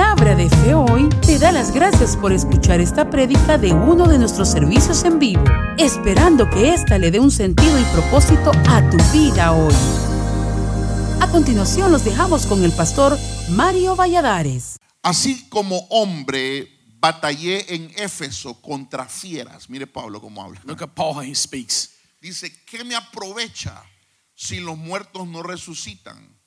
Palabra de Fe Hoy te da las gracias por escuchar esta prédica de uno de nuestros servicios en vivo, esperando que ésta le dé un sentido y propósito a tu vida hoy. A continuación los dejamos con el pastor Mario Valladares. Así como hombre batallé en Éfeso contra fieras. Mire Pablo cómo habla. Look at Paul how he speaks. Dice, ¿qué me aprovecha si los muertos no resucitan?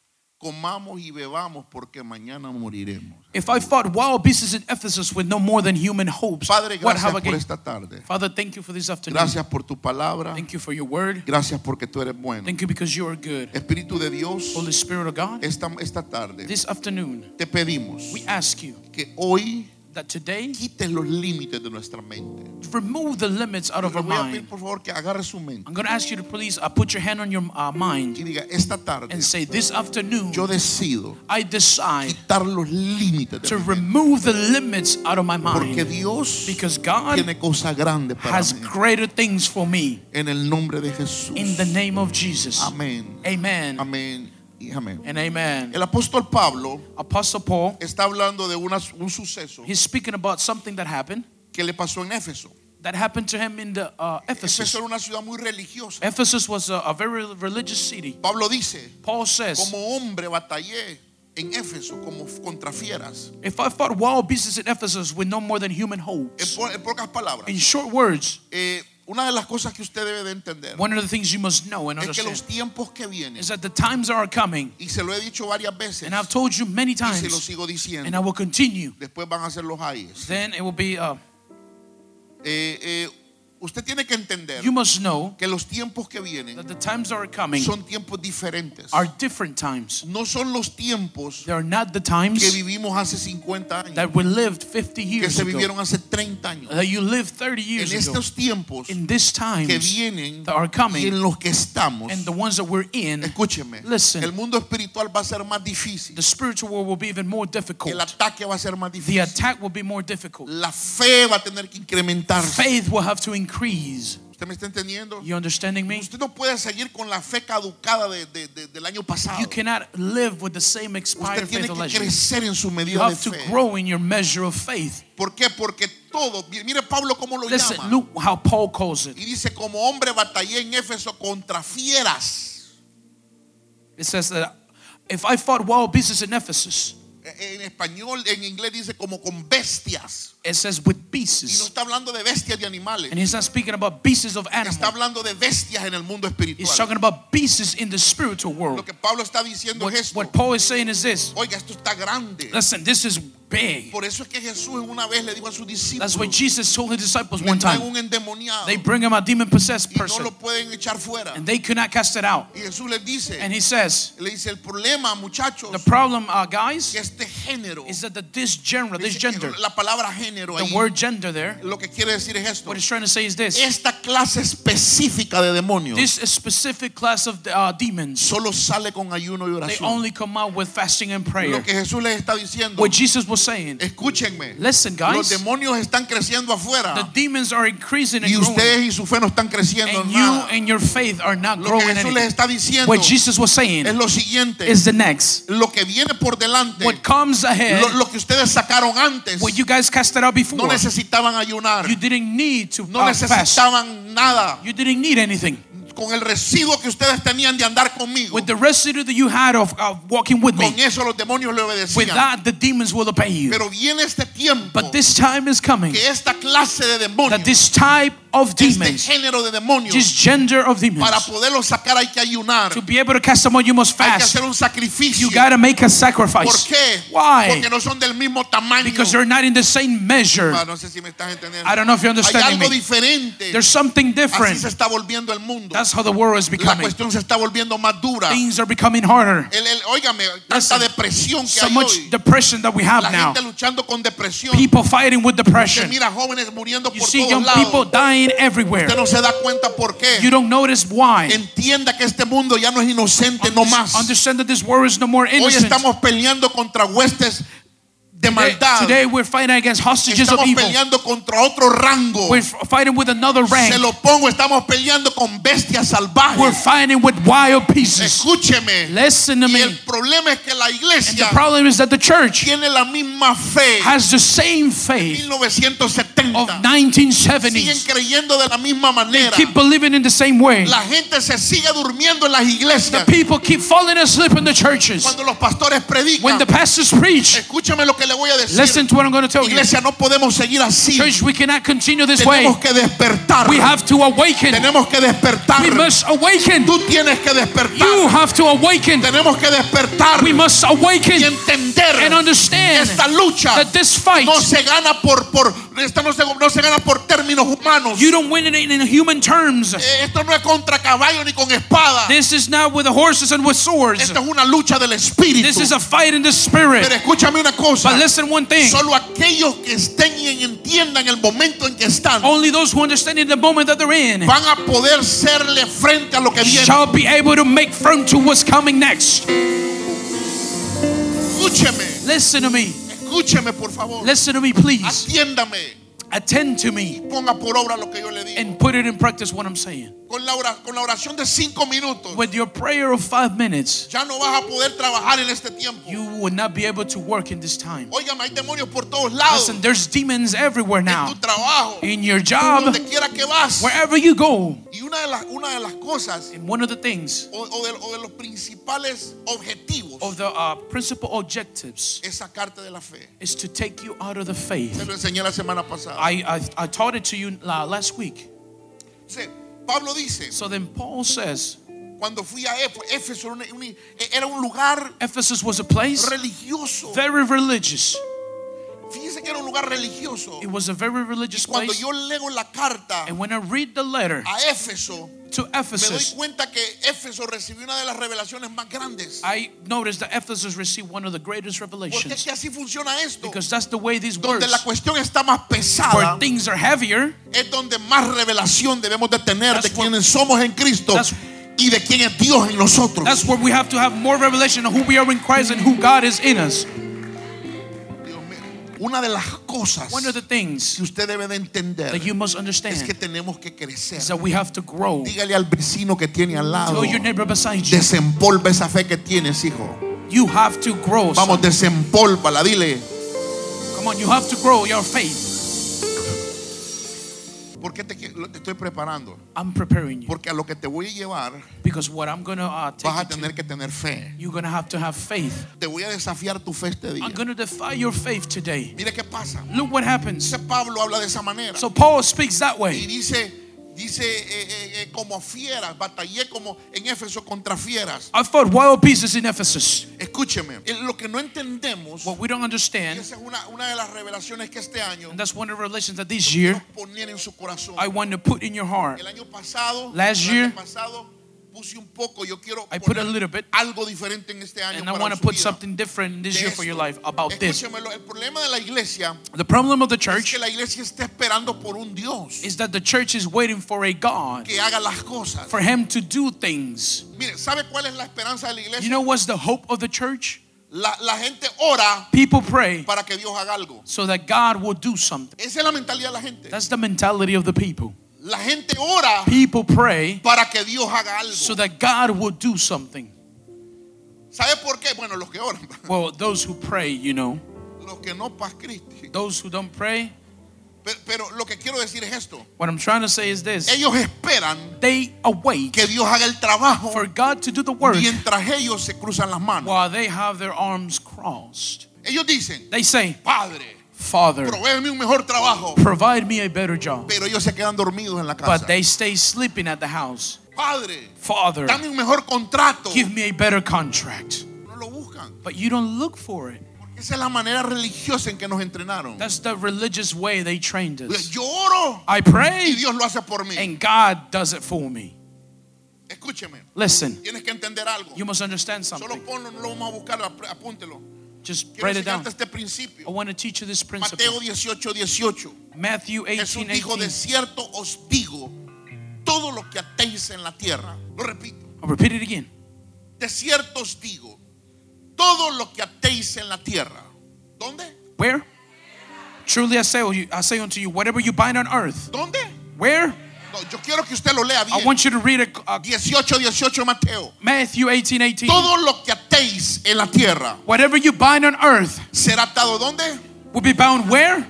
Comamos y bebamos porque mañana moriremos. If I fought wild beasts in Ephesus with no more than human hopes, Padre, what gracias have I por esta tarde. Father, thank you for this afternoon. Gracias por tu palabra. Thank you for your word. Gracias porque tú eres bueno. Thank you because you are good. Espíritu de Dios, Holy Spirit of God, esta, esta tarde this afternoon te pedimos we ask you que hoy that today quites los límites de nuestra mente. remove the limits out of our mind. por favor que agarre su mente I'm going to ask you to please uh, put your hand on your uh, y mind diga, esta tarde and say, This afternoon, yo decido I decide quitar los límites de to remove the limits out of my Porque mind Dios because God tiene cosas grandes para has mí. greater things for me. En el nombre de Jesús. In the name of Jesus. Amén. Amen Amén. Amén. and amen. El apóstol Pablo Apostle Paul, está hablando de una- un suceso he's speaking about something that happened que le pasó en Éfeso. that happened to him in the uh, Ephesus. Éfeso era una ciudad muy religiosa. Ephesus was a, a very religious city. Pablo dice, Paul says, como hombre batallé en Éfeso como contra fieras. If I fought wild beasts in Ephesus with no more than human En, hopes, po- en pocas palabras, in short words, eh, una de las cosas que usted debe de entender one of the things you must know and es que understand los tiempos que vienen, is that the times are coming, y se lo he dicho varias veces, and I've told you many y se lo times, sigo and I diciendo, will continue. después van a ser los ayes. Then it will be, uh, Eh, eh, usted tiene que entender you must know que los tiempos que vienen that the times are coming son tiempos diferentes. are different times. No son los tiempos They are not the que times vivimos hace 50 años, that we lived 50 que years se ago, vivieron hace 30 años. that you lived 30 En years ago. estos tiempos In que times vienen that are y coming en los que estamos, and the ones that we're in, escúcheme, Listen. el mundo espiritual va a ser más difícil, the spiritual world will be even more el difficult. ataque va a ser más The difícil, attack will be more difficult. la fe va a tener que incrementarse. Faith will have to increase. ¿Usted me está entendiendo? You understanding me? Usted no puede seguir con la fe caducada de- de- de- del año pasado. You cannot live with the same Usted expired tiene faith que crecer en su You medida de have to fe. grow in your measure of faith. ¿Por qué? Porque todo, mire Pablo cómo lo Listen, llama. look how Paul calls it. Y dice, como hombre batallé en Éfeso contra fieras. It says that if I fought wild beasts in Ephesus, En español, en inglés dice como con bestias. it says with Y no beasts. está hablando de bestias de animales. And he's not speaking about beasts of Está animals. hablando de bestias en el mundo He's espiritual. talking about beasts in the spiritual Lo world. que Pablo está diciendo What, es esto. what Paul is saying is this. Oiga, esto está grande. Listen, this is big. Por eso es que Jesús una vez le dijo a sus That's why Jesus told his disciples one time. They bring him a demon possessed person lo pueden echar fuera. and they could not cast it out. Y Jesús les dice, And he says, le dice, el problema, muchachos, the problem, uh, guys, que este género, is that the, this genre, this gender, la palabra género the word gender there, lo que quiere decir es esto. what it's trying to say is this. Esta clase específica de demonios This specific class of uh, demons, solo sale con ayuno y they only come out with fasting and prayer. que Jesús les está diciendo, What Jesus was saying, escúchenme, listen, los guys, demonios están creciendo the afuera demons are increasing and y growing, ustedes y su fe no están creciendo and you and your faith are not Lo que growing Jesús les está diciendo What Jesus was saying es lo siguiente, is the next. lo que viene por delante, What comes ahead, lo, lo que ustedes sacaron antes, what you guys casted out no before, necesitaban ayunar, you didn't need to no uh, fast. necesitaban nada. You didn't need anything. Con el residuo que ustedes tenían de andar conmigo, With the residue that you had of uh, walking with con me, eso los demonios le with that the demons will obey you. Pero viene este tiempo But this time is coming que esta clase de demonios, that this type of este demons, género de demonios, this gender of para demons, poderlos sacar hay que ayunar, to be able to cast them out, you must hay que fast. hacer un sacrificio. You gotta make a ¿Por sacrifice. qué? Why? Porque no son del mismo tamaño. Because they're not in the same measure. Ah, no sé si me estás entendiendo. I don't know if you're Hay understanding algo me. diferente. There's something Así different. se está volviendo el mundo. That's how the world is La becoming. cuestión se está volviendo más dura. Things are becoming harder. El, el- óigame, tanta depresión que So hay much hoy. depression that we have La now. gente luchando con depresión. People fighting with depression. mira jóvenes muriendo You por see todos young lados. people dying everywhere. Usted no se da cuenta por qué. You don't notice why. Entienda que este mundo ya no es inocente no más. Understand that this world is no more innocent. Hoy estamos peleando contra huestes de maldad. Today we're fighting against hostages of Estamos evil. peleando contra otro rango. We're fighting with another Se lo pongo, estamos peleando con bestias We're fighting with wild pieces. Escúcheme. Listen to Y me. el problema es que la And the problem is that the church tiene la misma fe has the same faith 1970. of Siguen 1970s. creyendo de la misma manera. Keep believing in the same way. La gente se sigue durmiendo en las iglesias. People keep falling asleep in the churches. Cuando los pastores predican, When the pastors preach, escúchame lo que le voy a decir. listen to what I'm going to tell you. No podemos seguir así. Church, we cannot continue this way. Que despertar. We have to awaken. Tenemos que despertar. We must awaken. Tú tienes que despertar. You have to awaken. Tenemos que despertar We must y awaken entender and understand esta lucha that this fight, no se gana por por esta no se, no se gana por términos humanos. you don't win it in human terms. Eh, Esto no es contra caballo ni con espada. This is not with the horses and with swords. Esto es una lucha del espíritu. This is a fight in the spirit. Pero escúchame una cosa. But listen one thing. Solo aquellos que estén y entiendan el momento en que están Only those who understand in the moment that they're in van a poder serle frente a lo que viene. shall be able to make front to what's coming next. Escúcheme, Listen to me. Escúcheme por favor. Listen to me, please. Atiéndame. Attend to me Ponga por obra lo que yo le digo. and put it in practice what I'm saying. Con la, con la oración de cinco minutos, With your prayer of five minutes, ya no vas a poder trabajar en este tiempo. you will not be able to work in this time. Hay demonios por todos lados. Listen, there's demons everywhere en now. tu trabajo, In your job, donde quiera que vas. wherever you go. Y una de las, una de las cosas And one of the things o, o de, o de los principales objetivos of the uh, principal objectives es sacarte de la fe. is to take you out of the faith. lo enseñé la semana pasada. I, I, I taught it to you uh, last week. Sí, Pablo dice, So then Paul says, cuando fui a Éf- Éfeso, era un- un- era un lugar Ephesus was a place religioso. very religious. Fíjese que era un lugar religioso. It was a very religious Cuando place. yo leo la carta And when I read the letter a Éfeso, to me doy Ephesus, cuenta que Éfeso recibió una de las revelaciones más grandes. I noticed that Ephesus received one of the greatest Porque es revelations que así funciona esto. because that's the way these Donde words, la cuestión está más where things are heavier, es donde más revelación debemos de tener de quienes somos en Cristo y de quién es Dios en nosotros. that's where we have to have more revelation of who we are in Christ and who God is in us. Una de las cosas One of the things que usted debe de entender that you must es que tenemos que crecer. is that we have to grow. Dígale al vecino que tiene al lado, Tell your neighbor beside you, desempolva esa fe que tienes, hijo. you have to grow. Vamos, desempólvala, dile. Come on, you have to grow your faith. ¿Por qué te, te estoy preparando? I'm preparing you Porque a lo que te voy a llevar because what I'm gonna uh, vas a take tener to, que tener fe. you're gonna have to have faith. Te voy a desafiar tu fe este día. I'm gonna defy your faith today. Qué pasa. Look what happens. Pablo habla de esa manera. So Paul speaks that Y way. dice, dice eh, eh, eh, como fieras, batallé como en Éfeso contra fieras. I fought wild beasts in Ephesus. Escúcheme, eh, lo que no entendemos, What we don't y understand, esa es una, una de las revelaciones que este año and that's one of the revelations that this year poner en su corazón. I want to put in your heart. El año pasado, Last year, pasado puse un poco, yo quiero I put a little bit, algo diferente en este año and I para want to su put vida. something different this year for your life about this. Escúchemelo, el problema de la iglesia The problem of the es church que la iglesia está esperando por un Dios is that the church is waiting for a God que haga las cosas. for Him to do things. Mire, ¿sabe cuál es la esperanza de la iglesia? You know what's the hope of the church? La, la gente ora People pray para que Dios haga algo. so that God will do something. Esa es la mentalidad de la gente. That's the mentality of the people. La gente ora People pray para que Dios haga algo. so that God will do something. ¿Sabe por qué? Bueno, los que oran. Well, those who pray, you know, Los que no, those who don't pray, Pero, pero lo que quiero decir es esto. what I'm trying to say is this Ellos esperan they await que Dios haga el trabajo for God to do the work mientras ellos se cruzan las manos. while they have their arms crossed. Ellos dicen, They say, Padre, Father, provéeme un mejor trabajo. provide me a better job. Pero ellos se quedan dormidos en la casa. But they stay sleeping at the house. Padre, Father, dame un mejor contrato. give me a better contract. No lo buscan. But you don't look for it. Porque esa es la manera religiosa en que nos entrenaron. That's the religious way they trained us. Yo oro I y pray Dios lo hace por mí. and God does it for me. Escúcheme, Listen, tienes que entender algo. you must understand Solo something. ponlo, no lo vamos a buscar, apúntelo. Just Quiero write it down. este principio. I want to teach you this Mateo principle. 18, 18. Matthew Jesús 18, dijo, de cierto os digo, todo lo que atéis en la tierra, lo repito, I'll repeat it again. de cierto os digo, todo lo que atéis en la tierra, ¿dónde? Where? Truly I say, I say unto you, whatever you bind on earth. ¿Dónde? Where? No, yo quiero que usted lo lea I want you to read it, uh, 18, 18 Mateo. Matthew 18, 18. Todo lo que atéis en la tierra Whatever you bind on earth será atado ¿dónde? will be bound where?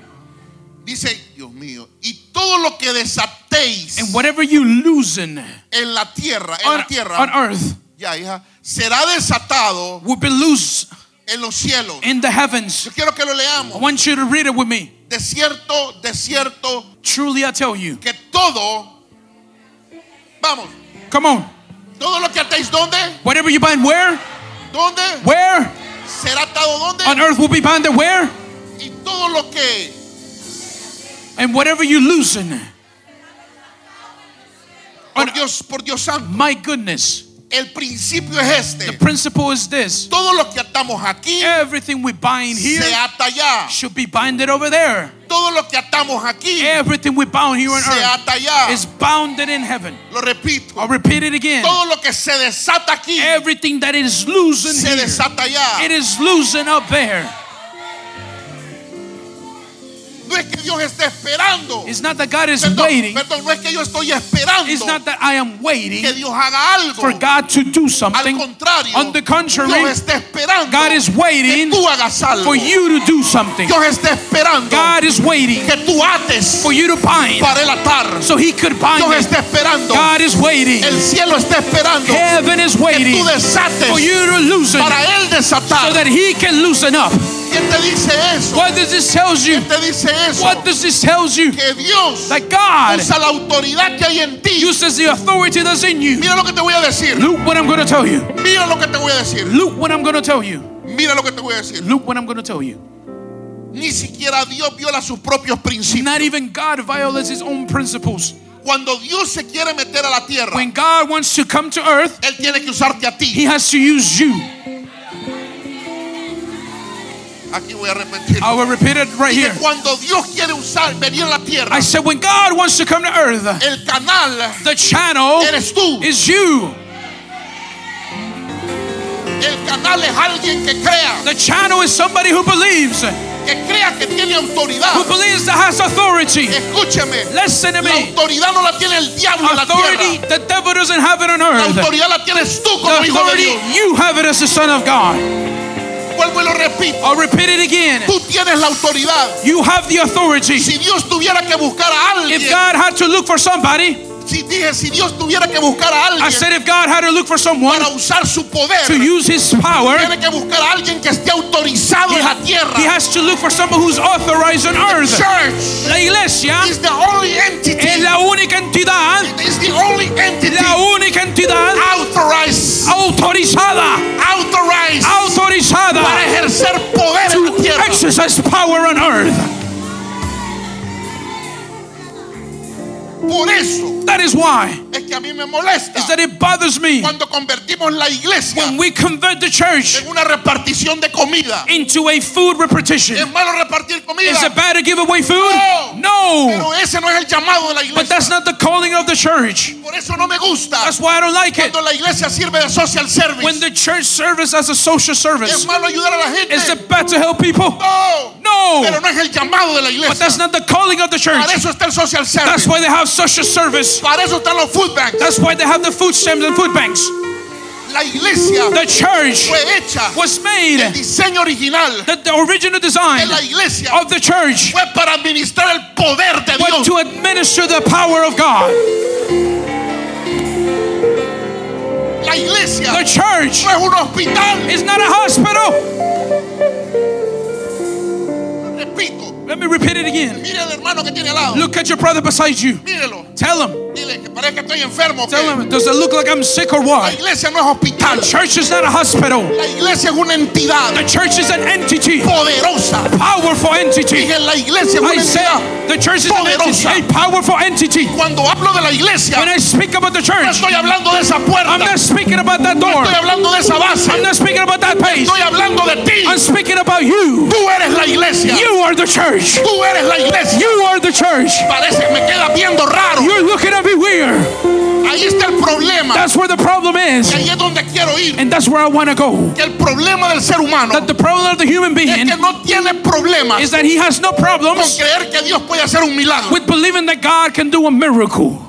Dice, Dios mío, y todo lo que desatéis And whatever you loosen en la tierra, en on, la tierra, on earth ya hija, será desatado will be loose en los cielos. in the heavens. Yo quiero que lo leamos. I want you to read it with me. De cierto, de cierto, Truly I tell you. que todo, vamos, Come on. todo lo que atéis, ¿dónde? Whatever you bind where? ¿Dónde? Where? Será atado, ¿dónde? On earth will be bound where? Y todo lo que And whatever you loosen. Por Dios, por Dios santo. my goodness. El principio es The principle is this. Todo lo que atamos aquí Everything we bind here se ata allá. should be binded over there. Todo lo que atamos aquí Everything we bound here on se earth ata allá. is bounded in heaven. Lo repito. I'll repeat it again. Todo lo que se desata aquí Everything that is loosened se here, desata allá. it is loosened up there. No es que Dios esté esperando. It's not that God is Perdón, waiting. perdón, no es que yo estoy esperando It's not that I am waiting que Dios haga algo. for God to do something. Al contrario, On the contrary, Dios está esperando God is waiting que tú hagas algo. for you to do something. Dios está esperando God is waiting que tú ates for you to bind para el atar. so He could bind Dios it. está esperando. God is waiting. El cielo está esperando Heaven is que waiting tú desates for you to loosen para Él desatar. so that He can loosen up. ¿Quién te dice eso? What does this tell you? ¿Quién te dice eso? What does this tell you? Que Dios That God usa la autoridad que hay en ti. uses the authority that's in you. Mira lo que te voy a decir. Look what I'm going to tell you. Mira lo que te voy a decir. Look what I'm going to tell you. Mira lo que te voy a decir. Look what I'm going to tell you. Ni siquiera Dios viola sus propios principios. Not even God violates his own principles. Cuando Dios se quiere meter a la tierra, When God wants to come to earth, Él tiene que usarte a he has to use you. Aquí voy a repetir. I will repeat it right here. cuando Dios quiere usar, venir a la tierra, I said, when God wants to come to earth, el canal the channel eres tú. is you. El canal es alguien que crea, The channel is somebody who believes, que crea que tiene autoridad. who believes that has authority. Escúcheme, Listen to la me. autoridad no la tiene el diablo en la tierra. the devil doesn't have it on La earth. autoridad la tienes tú The hijo de authority, Dios. you have it as the son of God. Vuelvo y lo repito. I'll repeat it again. Tú tienes la autoridad. You have the authority. Si Dios tuviera que buscar a If God had to look for somebody, si dije, si Dios tuviera que buscar a I alguien said if God had to look for someone para usar su poder, to use his power, tiene que buscar a alguien que esté autorizado he, en la tierra. he has to look for someone who's authorized on earth. Church La iglesia is the only entity. es la única entidad, is the only entity la única entidad authorized, autorizada, authorized para ejercer poder en la to tierra. exercise power on earth. Por eso That is why es que a mí me molesta is that it bothers me cuando convertimos la iglesia when we convert the church en una repartición de comida. into a food repartition. ¿Es malo repartir comida? Is it bad to give away food? No. No. Pero ese no es el llamado de la But that's not the calling of the church. Por eso no me gusta That's why I don't like it. cuando la iglesia sirve de social service. When the church serves as a social ¿Es service, malo ayudar a la gente? is it bad to help people? No. No. Pero no es el llamado de la But that's not the calling of the church. Para eso está el social service. That's why they have social service. Para eso están los food banks. That's why they have the food stamps and food banks. La iglesia The church fue hecha. was El made, diseño original the, the original design la iglesia of the church fue para administrar el poder de Dios. to administer the power of God. La iglesia The church no es un hospital. is not a hospital. Repito, Let me repeat it again. mire al hermano que tiene al lado. Look at your brother beside you. Tell him. Dile que parece que estoy enfermo. Tell. Does it look like I'm sick or La what? iglesia no es hospital. Church is not a hospital. La iglesia es una entidad The church is an entity, poderosa. powerful entity. Dije, la iglesia es una I say entidad. the church is an entity, a powerful entity. Cuando hablo de la iglesia, When I speak about the no church, estoy hablando de esa puerta. I'm not speaking about that No door. estoy hablando de esa base. I'm not speaking about that page. Estoy hablando de ti. I'm speaking about you. Tú eres la iglesia. You are the church. Tú eres la iglesia. You are the church. Parece que me queda viendo raro. You're looking at weird. Ahí está el problema. That's where the problem Y is. ahí es donde quiero ir. And that's where I want to go. Que el problema del ser humano That the problem of the human es being que no tiene problemas is that he has no con problems creer que Dios puede hacer un milagro. with believing that God can do a miracle.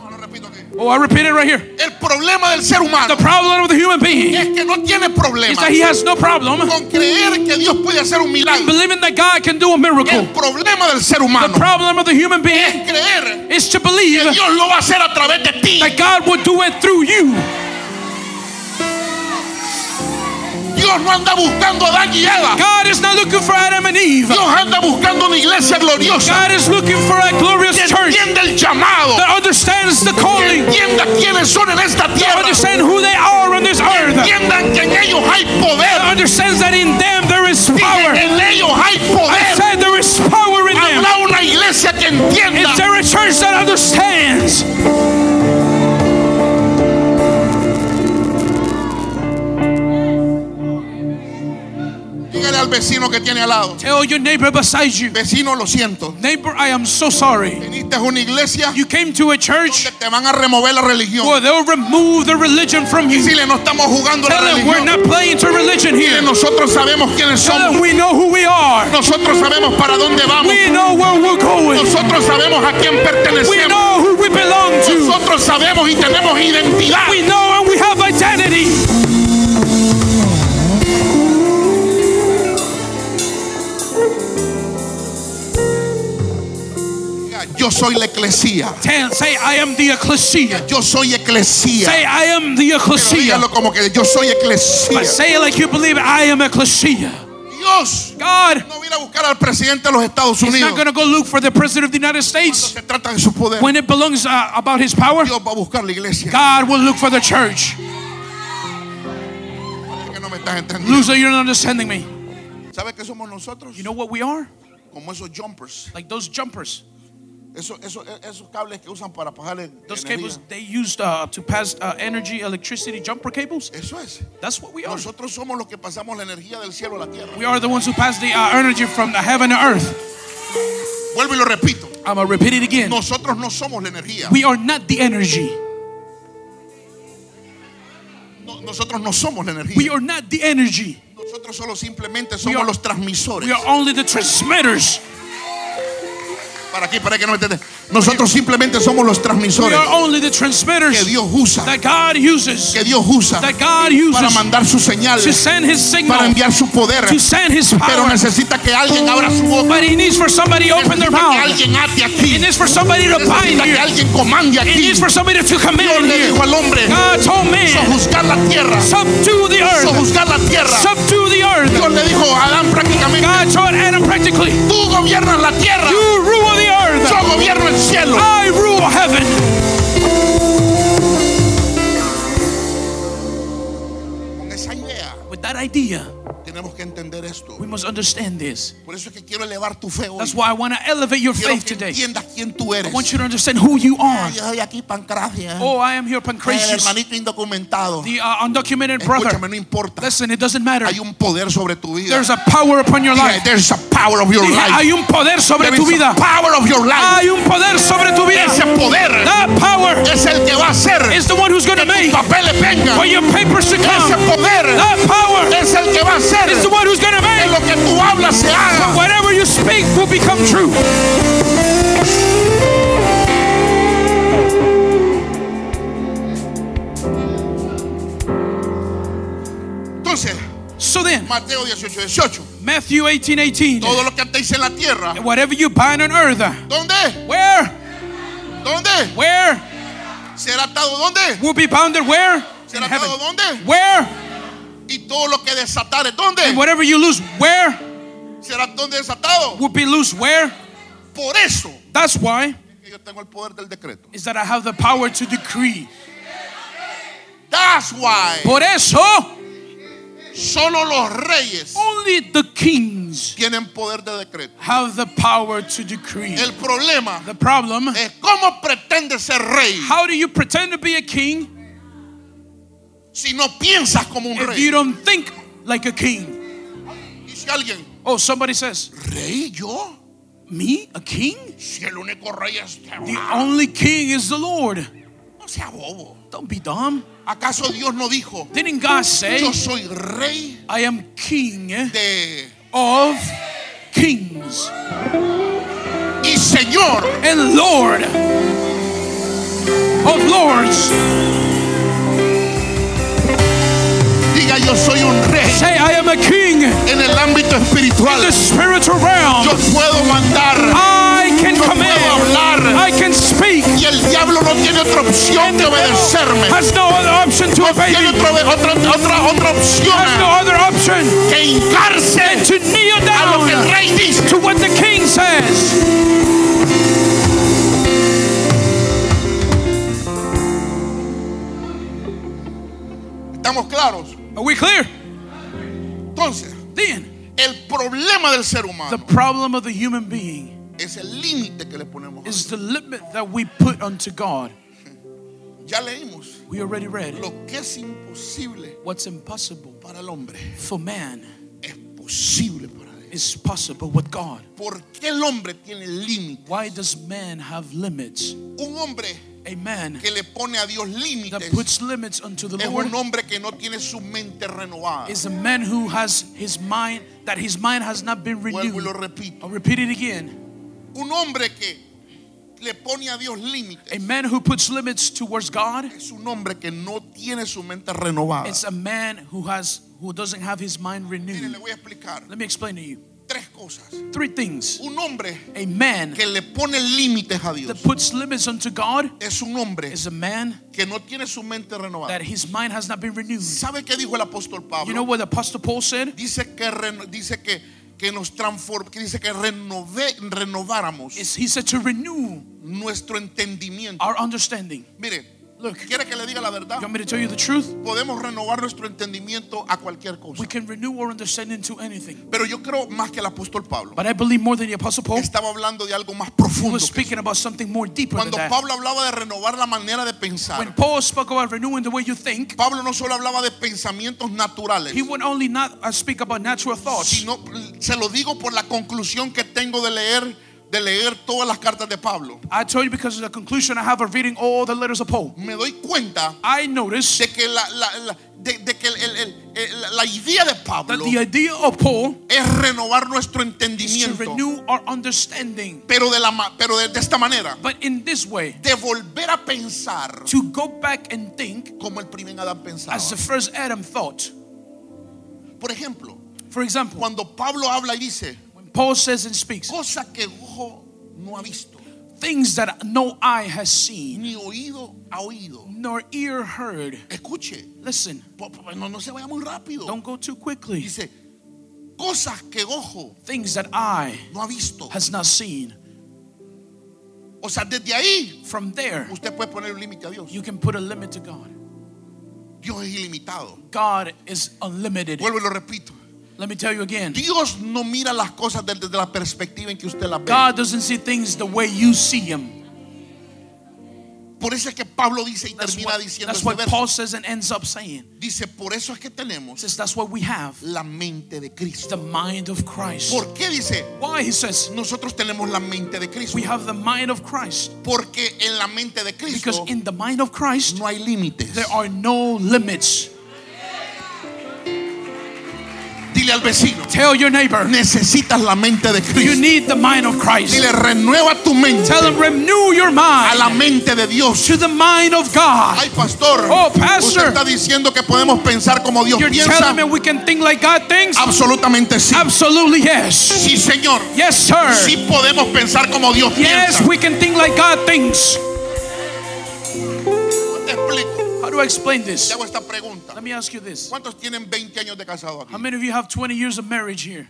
Lo repito aquí. Oh, I repeat it right here. El problema del ser humano The problem of the human being es que no tiene is that he has no problem con creer que Dios puede hacer un milagro. believing that God can do a El miracle. problema del ser The problem of the human being es creer is to que believe Dios lo va a hacer a través de ti. that God will do it through you. Dios no anda buscando a Adán y Eva. God is not looking for Adam and Eve. Dios anda buscando una iglesia gloriosa God is looking for a glorious que church entienda el llamado, that understands the que calling, entienda quiénes son en esta that tierra, understand who they are on this earth, that entiendan que en ellos hay poder. understands that in them there is power. en ellos hay I said there is power in them. Habrá una iglesia que entienda Is there a church that understands? Vecino que tiene al lado. Tell your neighbor beside you, Vecino, lo siento. neighbor, I am so sorry. Viniste a una iglesia You came to a church que te van a remover la religión. where they'll remove the religion from you. Dile, no estamos jugando la Tell them we're not playing to religion Dile, here. nosotros sabemos quiénes Tell them somos. we know who we are. Nosotros sabemos para dónde vamos. We know where we're going. Nosotros sabemos a quién We know who we belong to. Nosotros sabemos y tenemos identidad. We know and we have identity. Yo soy la eclesía. Tell, say, I am the ecclesia. Yo soy eclesía. Say, I am the Pero ecclesia. dígalo como que yo soy eclesía. But say it like you believe. I am ecclesia. Dios God no viene a buscar al presidente de los Estados Unidos. not going to go look for the president of the United States Se trata de su poder. when it belongs uh, about his power. Dios va a buscar la iglesia. God will look for the church. Que no me estás entendiendo. Loser, you're not understanding me. ¿Sabe qué somos nosotros? You know what we are? Como esos jumpers. Like those jumpers. Esos, esos, esos cables que usan para pagar Those energía. cables they used uh, to pass uh, energy, electricity, jumper cables. Eso es. That's what we are. Nosotros somos los que pasamos la energía del cielo a la tierra. We are the ones who pass the uh, energy from the heaven to earth. Vuelvo y lo repito. I'm gonna repeat it again. Nosotros no somos la energía. We are not the energy. No- nosotros no somos la We are not the energy. Nosotros solo simplemente somos are- los transmisores. We are only the transmitters. Para aquí, para que no me entiendan. Nosotros simplemente somos los We transmisores are only the que transmitters Dios usa. that God uses. Que Dios usa That God para uses mandar su señal. to send His Para signal, enviar su poder. to send His Pero power. necesita que alguien abra su boca. But He needs for somebody to open their Necesita que mouth. alguien ate He aquí. needs for somebody to bind Necesita que here. alguien comande He aquí. needs for somebody to come Dios in le here. dijo al hombre, God told man, sojuzgar la tierra. subdue the earth. Sojuzgar la tierra. Subdue the earth. Dios le dijo a Adán prácticamente, God told Adam practically, tú gobiernas la tierra, yo gobierno el cielo. I rule heaven. Con esa idea With that idea, tenemos entender esto. we must understand this. Por eso es que quiero elevar tu fe hoy. That's why I want to elevate your Quiero faith today. entiendas quién tú eres. I want you to understand who you are. Yo soy aquí Pancracia. Oh, I am here, el Pancratius, hermanito indocumentado. the uh, undocumented brother. Escúchame, no importa. Listen, it doesn't matter. Hay un poder sobre tu vida. There's a power upon your life. There's a power of your Dije, life. Hay un poder sobre There tu a vida. power of your life. Hay un poder sobre tu vida. Ese poder That power es el que va a hacer is the one who's going to make papeles vengan. for your papers to Ese poder That power es el que va a is the one who's going to make lo que tú hablas se haga. whatever you speak will become true. Entonces, So then, Mateo 18, 18. Matthew 18 18. Todo lo que atéis en la tierra. Whatever you bind on earth, uh, ¿Dónde? where? ¿Dónde? Where? ¿Será atado dónde? Will be bounded where? ¿Será atado dónde? Where? Y todo lo que desatares, ¿dónde? And whatever you lose, where? ¿Será dónde desatado? Will be loose where? Por eso That's why que yo tengo el poder del decreto. is that I have the power to decree. That's why Por eso, solo los reyes only the kings tienen poder de decreto. have the power to decree. El problema The problem, es cómo pretende ser rey how do you pretend to be a king si no piensas como un if you rey. don't think like a king? Dice alguien, Oh, somebody says, ¿rey yo? Me, a king? Si el único rey es The only king is the Lord. No sea bobo. Don't be dumb. ¿Acaso Dios no dijo, Didn't God say, yo soy rey I am king de of kings y Señor and Lord of lords? Yo soy un rey Say, I am a king in en el ámbito espiritual. the spiritual realm. Yo puedo mandar I can Yo puedo command, hablar. I can speak. y el diablo no tiene otra opción que obedecerme. Has no other option to obey Tiene me. otra, otra, otra, otra opción Has no other option que hincarse to kneel a lo que el down rey dice. to what the king Are we clear? Entonces, Then, el problema del ser the problem of the human being es el límite que le ponemos. a is the limit that we put unto God. Ya leímos We already read lo que es imposible what's impossible para el hombre for man es posible para Dios. is possible with God. ¿Por qué el hombre tiene? Why does man have limits? Un hombre A man que le pone a Dios that puts limits unto the es Lord un hombre que no tiene su mente renovada. is a man who has his mind that his mind has not been Vuelvo y lo renewed. repito. I'll repeat it again. Un hombre que le pone a Dios límites A man who puts limits towards God es un hombre que no tiene su mente renovada. is a man who has who doesn't have his mind Mire, renewed. le voy a explicar Let me explain to you. Tres cosas. Three things. Un hombre A man que le pone límites a that puts limits unto God es un hombre is a man que no tiene su mente renovada. that his mind has not been renewed. ¿Sabe qué dijo el apóstol Pablo? You know what the Apostle Paul said? dice que dice que que nos que dice que renové, renováramos Is he said to renew nuestro entendimiento. our understanding. Mire, quiere que le diga la verdad. you want me to tell you the truth? Podemos renovar nuestro entendimiento a cualquier cosa. We can renew our understanding to anything. Pero yo creo más que el apóstol Pablo. But I believe more than the Apostle Paul. Estaba hablando de algo más He profundo. was que speaking about something more deeper than Cuando that. Pablo hablaba de renovar la manera de pensar, When Paul spoke about renewing the way you think, Pablo no solo hablaba de pensamientos naturales, he would only not uh, speak about natural thoughts. sino se lo digo por la conclusión que tengo de leer de leer todas las cartas de Pablo. I told you because of the conclusion I have of reading all the letters of Paul. Me doy cuenta I noticed de que la, la- la- de, de que el- el- el- la- idea de that Pablo the idea of Paul es renovar nuestro entendimiento, renew our understanding. pero de la pero de, de esta manera, But in this way, de volver a pensar to go back and think como el primer Adán pensaba. as the first Adam thought. Por ejemplo, For example, cuando Pablo habla y dice Paul says and speaks, cosa que ojo no ha visto, things that no eye has seen, ni oído ha oído. nor ear heard. Escuche, Listen, no, no se vaya muy rápido. don't go too quickly. Dice cosas que ojo Things that eye no ha visto. has not seen. O sea, desde ahí From there, usted puede poner un límite a Dios. you can put a limit to God. Dios es ilimitado. God is unlimited. Vuelvo y lo repito. Let me tell you again. Dios no mira las cosas desde la perspectiva en que usted las ve. God doesn't see things the way you see them. Por eso es que Pablo dice y That's termina what, diciendo that's what verso. Paul says and ends up saying. Dice, por eso es que tenemos Says that's what we have. la mente de Cristo. The mind of Christ. ¿Por qué dice? Why? He says Nosotros tenemos la mente de Cristo. we have the mind of Christ. Porque en la mente de Cristo Because in the mind of Christ, no hay límites. there are no limits. Dile al vecino, Tell your neighbor, necesitas la mente de you Cristo. need the mind of Christ. Dile, renueva tu mente Tell him, renew your a mind la mente de Dios. to the mind of God. Ay, pastor, Oh, pastor. usted está diciendo que podemos pensar como Dios You're piensa. telling me we can think like God thinks? Absolutamente sí. Absolutely yes. Sí, Señor. Yes, sir. Sí podemos pensar como Dios Yes, piensa. we can think like God thinks. Explico. How do I explain Te this? hago esta pregunta. Let me ask you this. ¿Cuántos tienen 20 años de casado aquí? How many of you have 20 years of marriage here?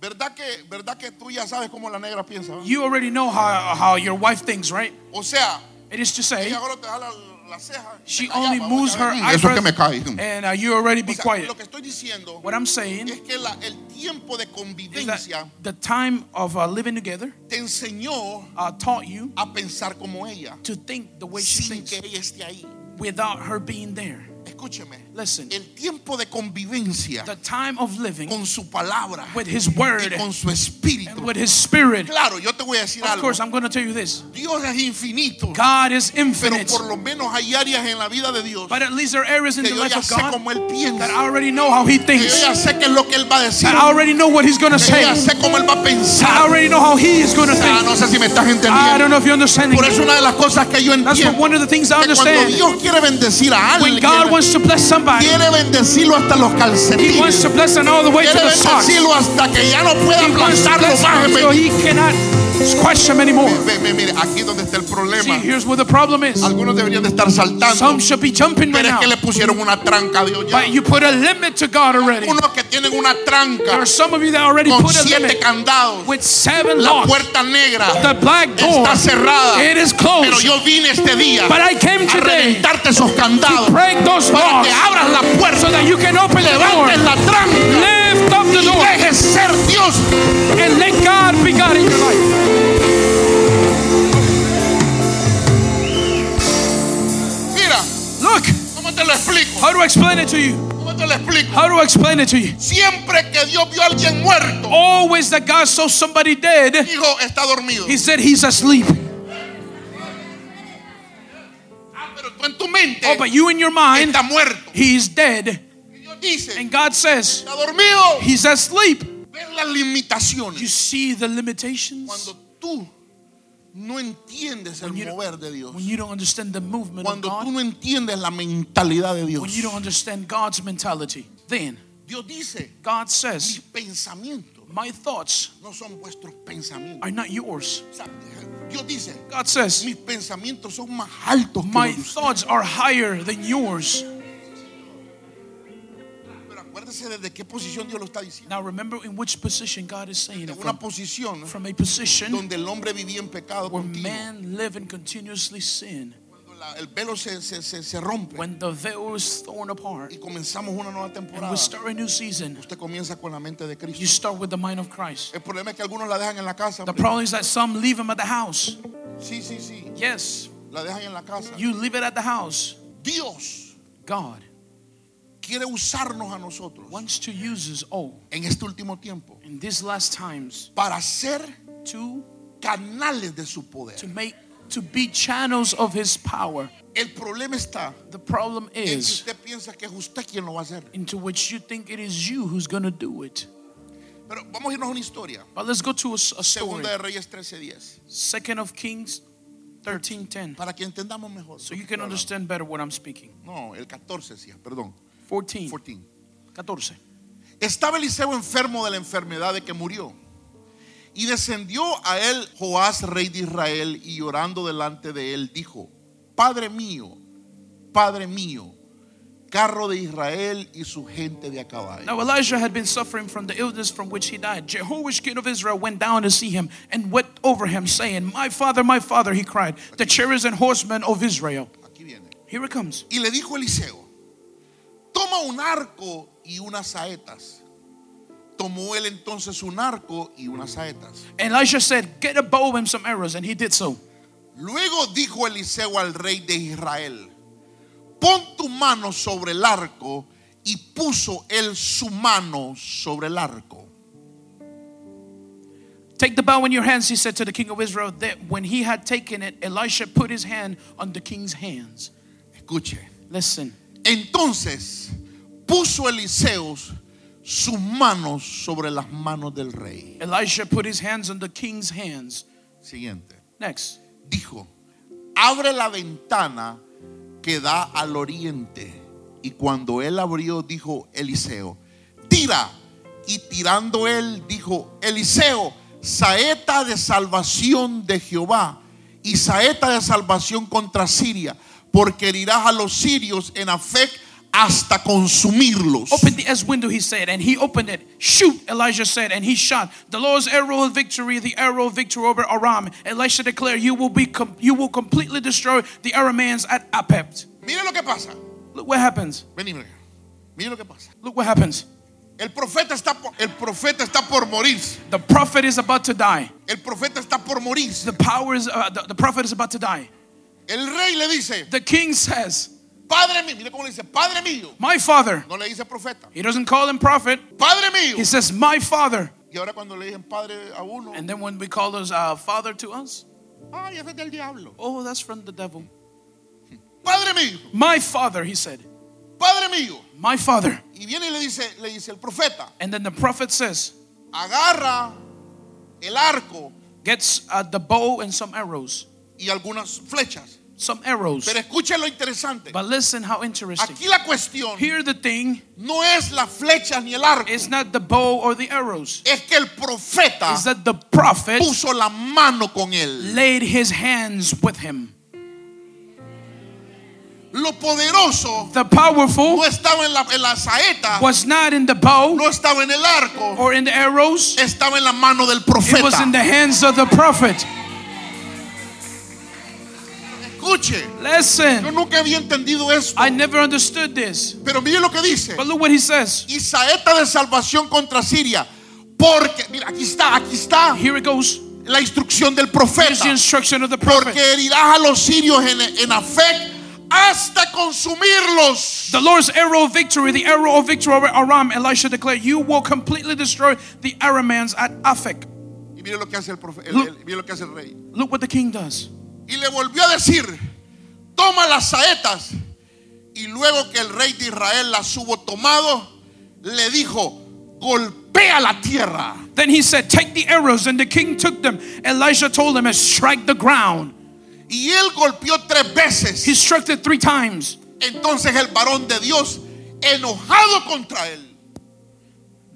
¿Verdad que, ¿Verdad que tú ya sabes cómo la negra piensa? va? You already know how, how your wife thinks, right? O sea, It is to say, ella ahora te jala la ceja. she te callaba, only moves her ves, Eso que me eyebrows, cae. and uh, you already be O sea, quiet. Lo que estoy diciendo What I'm saying es que la- el tiempo de is that convivencia the time of uh, living together te enseñó uh, taught you a pensar como ella, to think the way she sin thinks que ella esté ahí. Without her being there. Escúcheme. Listen. El tiempo de convivencia The time of living con su palabra with His Word y con su and espíritu. with His Spirit. Claro, yo te voy a decir Of algo. course, I'm going to tell you this Dios es infinito, God is pero infinite, por lo menos hay áreas en la vida de Dios but at least there are areas in the life of sé God cómo Él piensa, that I already know how He que yo thinks, ya sé qué es lo que Él va a decir, that I already know what He's going to que yo say, ya sé cómo Él va a I pensar. already know how He is going to sea, think. no sé si me estás I entendiendo. don't know if you're understanding. Por eso una de las cosas que yo That's entiendo what one of the things I que cuando understand. Dios quiere bendecir a When alguien, God wants to bless somebody, quiere bendecirlo hasta los He wants calcetines. to bless them all the way to Quiere the socks. He bendecirlo hasta que ya no pueda to más. he cannot squash them anymore. Ve- ve- Mire, aquí donde está el See, here's where the problem is. Algunos deberían de estar saltando. Some should be jumping right Pero es now. que le pusieron una tranca a Dios ya. But you put a limit to God already. Unos que tienen una There are some of you that already put a limit candados. with seven La locks. puerta negra The black door, está cerrada. it is Pero closed. yo vine este día But I came a today reventarte esos candados break those para locks que abras la puerta, so that you can open the door, levantes la tranca lift up the door, dejes ser Dios. and let God be God in your life. Lo explico? how do I explain it to you? ¿Cómo te lo explico? How do I explain it to you? Siempre que Dios vio a alguien muerto, Always that God saw somebody dead, dijo, está dormido. He said he's asleep. Ah, pero tú en tu mente Oh, but you in your mind, está muerto. he's dead. Dice, And God says está dormido. he's asleep. Ver las You see the limitations Cuando tú no entiendes el mover de Dios. when you don't understand the movement of Cuando tú no entiendes la mentalidad de Dios. Dios dice, God says, My thoughts no son vuestros pensamientos. are not yours. Dios dice, God says, mis pensamientos son más altos que My thoughts are higher than yours. Pero acuérdese desde qué posición Dios lo está diciendo. Now remember in which position God is saying De it una from. posición From a position donde el hombre vivía en pecado where contigo. man live and continuously sin. Cuando la- el velo se, se, se, se rompe When the veil is torn apart y comenzamos una nueva and temporada. we start a new season, Usted comienza con la mente de Cristo. you start with the mind of Christ. El problema es que algunos la dejan en la casa. The hombre. problem is that some leave him at the house. Sí, sí, sí. Yes, La dejan en la casa. you leave it at the house. Dios God quiere usarnos a nosotros wants to use us all en este último tiempo in these last times para ser to canales de su poder. to make to be channels of his power. El problema está The problem en que is usted piensa que es usted quien lo va a hacer. into which you think it is you who's going to do it. Pero vamos a irnos a una historia. But let's go to a story. Segunda de Reyes 13:10. Second of Kings 13:10. Para que entendamos mejor. So you can understand better what I'm speaking. No, el 14 decía, perdón. 14. 14. 14. Estaba Eliseo enfermo de la enfermedad de que murió. Y descendió a él Joás, rey de Israel, y llorando delante de él, dijo, Padre mío, Padre mío, carro de Israel y su gente de a caballo. Now Elijah had been suffering from the illness from which he died. Jehoash, king of Israel, went down to see him and wept over him, saying, My father, my father, he cried, the chariots and horsemen of Israel. Here it comes. Y le dijo Eliseo, toma un arco y unas saetas. Tomó él entonces un arco y unas saetas. And Elisha said, Get a bow and some arrows, and he did so. Luego dijo Eliseo al rey de Israel, pon tu mano sobre el arco y puso él su mano sobre el arco. Take the bow in your hands, he said to the king of Israel. That when he had taken it, Elisha put his hand on the king's hands. Escuche. Listen. Entonces puso Eliseo sus manos sobre las manos del rey. Elisha put his hands on the king's hands. Siguiente. Next. Dijo, abre la ventana que da al oriente. Y cuando él abrió, dijo Eliseo, tira. Y tirando él, dijo, Eliseo, saeta de salvación de Jehová y saeta de salvación contra Siria, porque herirás a los sirios en Afec hasta consumirlos. Open the S window, he said, and he opened it. Shoot, Elijah said, and he shot. The Lord's arrow of victory, the arrow of victory over Aram. Elisha declared, "You will be, you will completely destroy the Arameans at Aphek." Mire lo que pasa. Look what happens. Vení, mire. Mire lo que pasa. Look what happens. El profeta está por, el profeta está por morir. The prophet is about to die. El profeta está por morir. The power is, uh, the, the prophet is about to die. El rey le dice, The king says, Padre mío, mire cómo le dice, Padre mío. My father. No le dice profeta. He doesn't call him prophet. Padre mío. He says, My father. Y ahora cuando le dicen padre a uno, And then when we call us uh, father to us, ay, ese es del diablo. oh, that's from the devil. Padre mío, My father, he said. Padre mío. My father. Y viene y le dice, le dice el profeta, And then the prophet says, agarra el arco gets uh, the bow and some arrows. y algunas flechas. Some arrows. Pero escuchen lo interesante. But listen how interesting. Aquí la cuestión Here the thing no es las flechas ni el arco. is not the bow or the arrows. Es que el profeta Is that the prophet puso la mano con él. laid his hands with him. Lo poderoso The powerful no estaba en la, en la saeta, was not in the bow no estaba en el arco, or in the arrows. estaba en la mano del It was in the hands of the prophet. Escuche, yo Listen, nunca había entendido esto. I never understood this. Pero mire lo que dice. But look what he says. Y saeta de salvación contra Siria. Porque, mira, aquí está, aquí está Here it goes. la instrucción del Here's profeta. the instruction of the prophet. Porque herirás a los sirios en, en Afec hasta consumirlos. The Lord's arrow of victory, the arrow of victory over Aram, Elisha declared, You will completely destroy the Arameans at Aphek. Y mire lo que hace el, profe- el- el- mire lo que hace el rey. Look what the king does. Y le volvió a decir, toma las saetas. Y luego que el rey de Israel las hubo tomado, le dijo, golpea la tierra. Then he said, Take the arrows. And the king took them. Elisha told him, Strike the ground. Y él golpeó tres veces. He struck it three times. Entonces el varón de Dios, enojado contra él,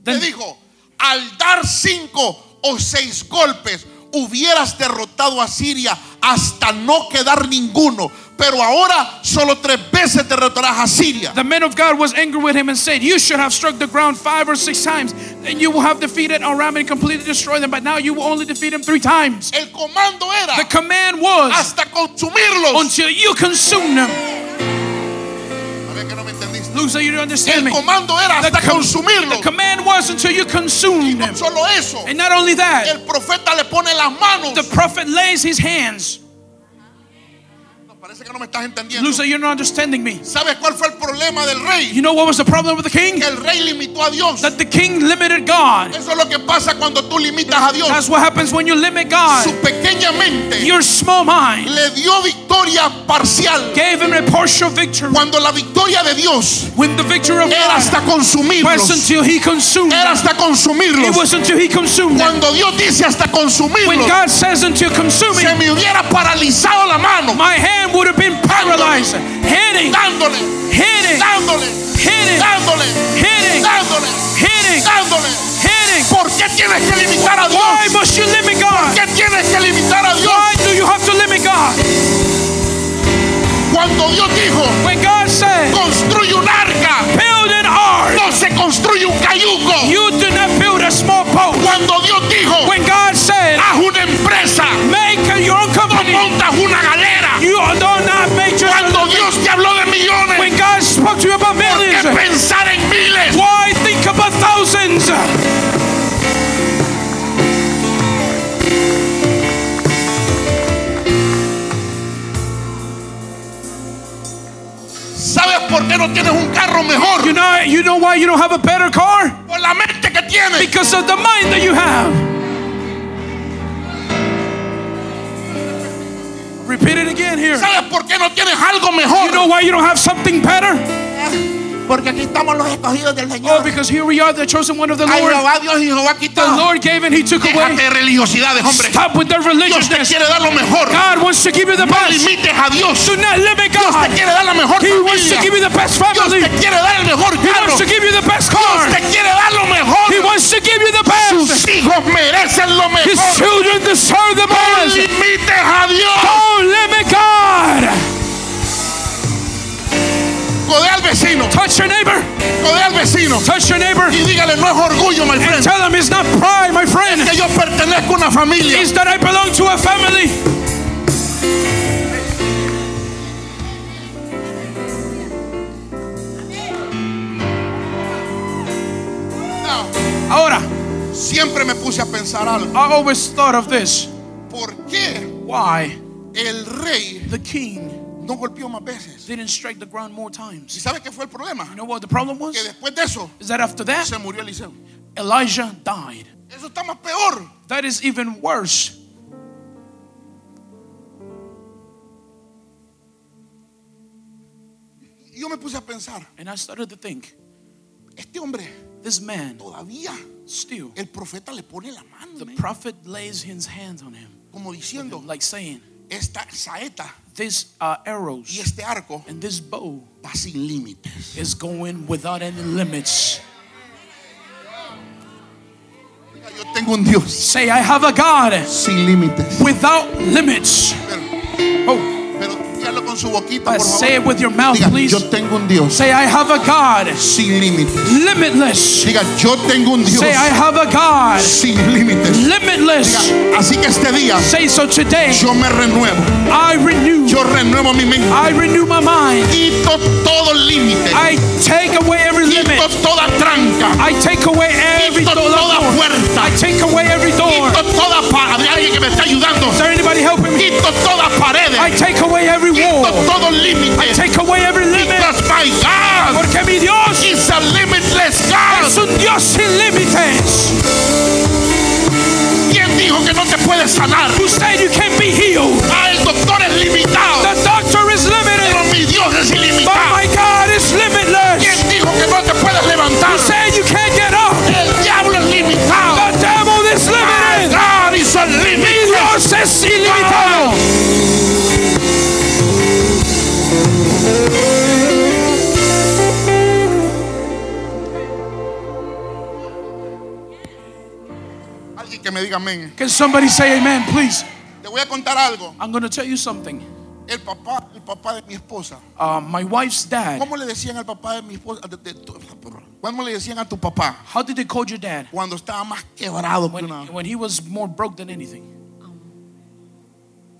le dijo, al dar cinco o seis golpes, hubieras derrotado a Siria hasta no quedar ninguno. Pero ahora solo tres veces derrotarás a Siria. the man of God was angry with him and said, You should have struck the ground five or six times. Then you will have defeated Aram and completely destroyed them. But now you will only defeat them three times. El comando era The command was hasta consumirlos. until you consume them. A ver que no me entendiste. Lusa, you don't understand El me. comando era The, hasta com- consumirlos. the command was until you consume No them. solo eso. And not only that, El profeta le pone las manos. the prophet lays his hands. Parece que no me estás entendiendo. Lusa, you're not understanding me. ¿Sabes cuál fue el problema del rey? You know what was the problem with the king? Que el rey limitó a Dios. That the king limited God. Eso es lo que pasa cuando tú limitas a Dios. That's what happens when you limit Su God. pequeña mente Your small mind le dio victoria parcial. gave him a partial victory Cuando la victoria de Dios when the victory of era hasta God was consumirlos. until he consumed Era hasta It consumirlos. was until he consumed. Cuando Dios dice hasta When God says until consuming, se me hubiera paralizado la mano. my hand would have been paralyzed. Hitting, Dándole, hitting, dándole, hitting, dándole, hitting, dándole, hitting, dándole. hitting. ¿Por qué tienes que limitar a Why must you limit God? ¿Por qué tienes que limitar a Dios? Why do you have to limit God? Cuando Dios dijo, When God said, construye un arca, build an ark, no se construye un cayuco. you carro mejor? You know, you know why you don't have a better car? Por la mente que tienes. Because of the mind that you have. Repeat it again here. ¿Sabes por qué no tienes algo mejor? You know why you don't have something better? Porque aquí estamos los escogidos del Oh, because here we are, the chosen one of the Lord. Jehová Dios y Jehová The. Lord gave and He took away. Déjate religiosidades, hombre. Stop with the Dios te quiere dar lo mejor. God wants to give you the No best. limites a Dios. Do not limit Dios te God. quiere dar la mejor He wants to give you the best Dios family. te quiere dar el mejor He wants to give you the best Dios te quiere dar lo mejor. He wants to give you the Sus best. hijos merecen lo His children deserve the No best. limites a Dios. Don't limit God. Codea al vecino. Touch your neighbor. Codea al vecino. Touch your neighbor. Y dígale, no es orgullo, my friend. Tell them it's not pride, my friend. Que yo pertenezco a una familia. It's that I belong to a family. No. Ahora, Siempre me puse a pensar algo. I always thought of this. ¿Por qué Why el rey the king no golpeó más veces. didn't strike the ground more times. ¿Y sabe qué fue el problema? You know what the problem Que was? después de eso Is that after that, se murió Eliseo. Elijah died. Eso está más peor. That is even worse. Y yo me puse a pensar, And I started to think, este hombre this man, todavía still, el profeta le pone la mano, the man, prophet lays his hands on him, como diciendo, like saying, esta saeta this uh, y arrows este arco and this bow va sin límites. is going without any limits. Yo tengo un Dios Say, I have a God sin límites. without limits. Pero, Oh, pero dígalo con su boquita, por say it with your mouth, Diga, please. yo tengo un Dios Say, I have a God sin límites. limitless. Diga, yo tengo un Dios Say, I have a God sin límites. limitless. Diga, así que este día Say, so today yo me renuevo. I renew, Yo renuevo mi mente. I renew my mind. Quito todo límite. I take away every Quito limit. toda tranca. I take away every Quito door. toda puerta. I take away every door. Quito toda pared. Alguien que me está ayudando. Is there anybody helping me? Quito toda pared. I take away every Quito todo límite. Take away every limit. Because my God Porque mi Dios is a limitless God. es un Dios sin límites. ¿Quién dijo que no te puedes sanar? Who said you can't be healed? Ah, el doctor es limitado. The doctor diga amén. Can somebody say amen, please? Te voy a contar algo. I'm going to tell you something. El papá, el papá de mi esposa. Uh, my wife's dad, ¿Cómo le decían al papá de mi esposa? de- de- tu- ¿Cómo le decían a tu papá how did they call your dad? cuando estaba más quebrado que When, una? when he was more broke than anything.